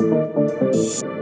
you